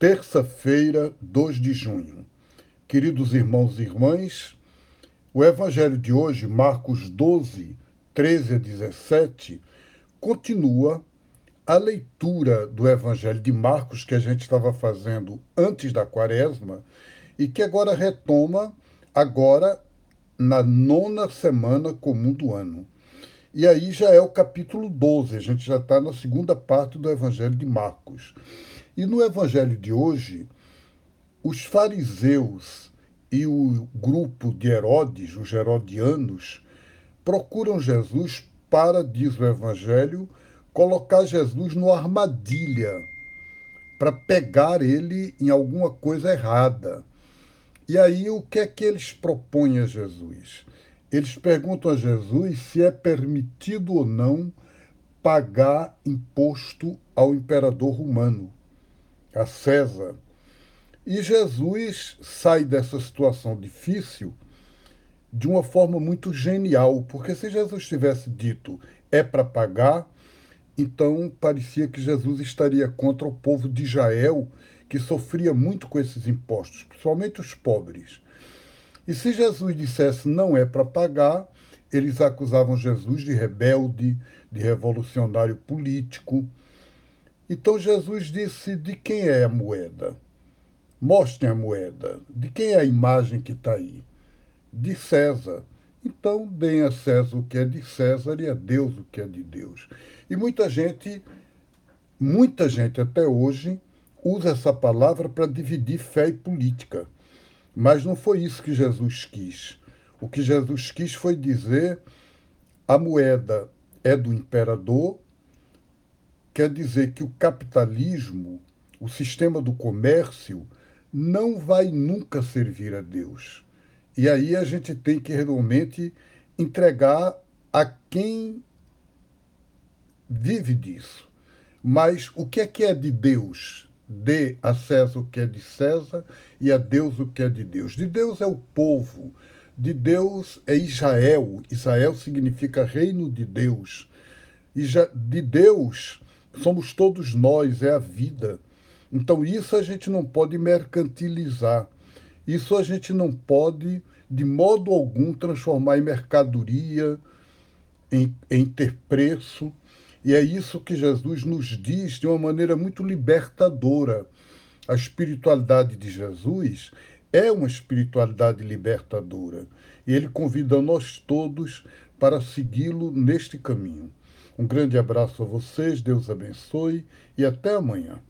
terça-feira, 2 de junho. Queridos irmãos e irmãs, o evangelho de hoje, Marcos 12, 13 a 17, continua a leitura do evangelho de Marcos que a gente estava fazendo antes da quaresma e que agora retoma agora na nona semana comum do ano. E aí já é o capítulo 12, a gente já está na segunda parte do evangelho de Marcos. E no evangelho de hoje, os fariseus e o grupo de Herodes, os herodianos, procuram Jesus para, diz o evangelho, colocar Jesus numa armadilha, para pegar ele em alguma coisa errada. E aí o que é que eles propõem a Jesus? Eles perguntam a Jesus se é permitido ou não pagar imposto ao imperador romano a César. E Jesus sai dessa situação difícil de uma forma muito genial, porque se Jesus tivesse dito é para pagar, então parecia que Jesus estaria contra o povo de Israel, que sofria muito com esses impostos, principalmente os pobres. E se Jesus dissesse não é para pagar, eles acusavam Jesus de rebelde, de revolucionário político. Então Jesus disse: de quem é a moeda? Mostrem a moeda. De quem é a imagem que está aí? De César. Então, deem a César o que é de César e a Deus o que é de Deus. E muita gente, muita gente até hoje, usa essa palavra para dividir fé e política. Mas não foi isso que Jesus quis. O que Jesus quis foi dizer: a moeda é do imperador quer dizer que o capitalismo, o sistema do comércio, não vai nunca servir a Deus. E aí a gente tem que realmente entregar a quem vive disso. Mas o que é que é de Deus? Dê a César o que é de César e a Deus o que é de Deus. De Deus é o povo, de Deus é Israel. Israel significa reino de Deus. E de Deus somos todos nós, é a vida. Então, isso a gente não pode mercantilizar. Isso a gente não pode, de modo algum, transformar em mercadoria, em, em ter preço. E é isso que Jesus nos diz de uma maneira muito libertadora. A espiritualidade de Jesus é uma espiritualidade libertadora. E ele convida nós todos para segui-lo neste caminho. Um grande abraço a vocês, Deus abençoe e até amanhã.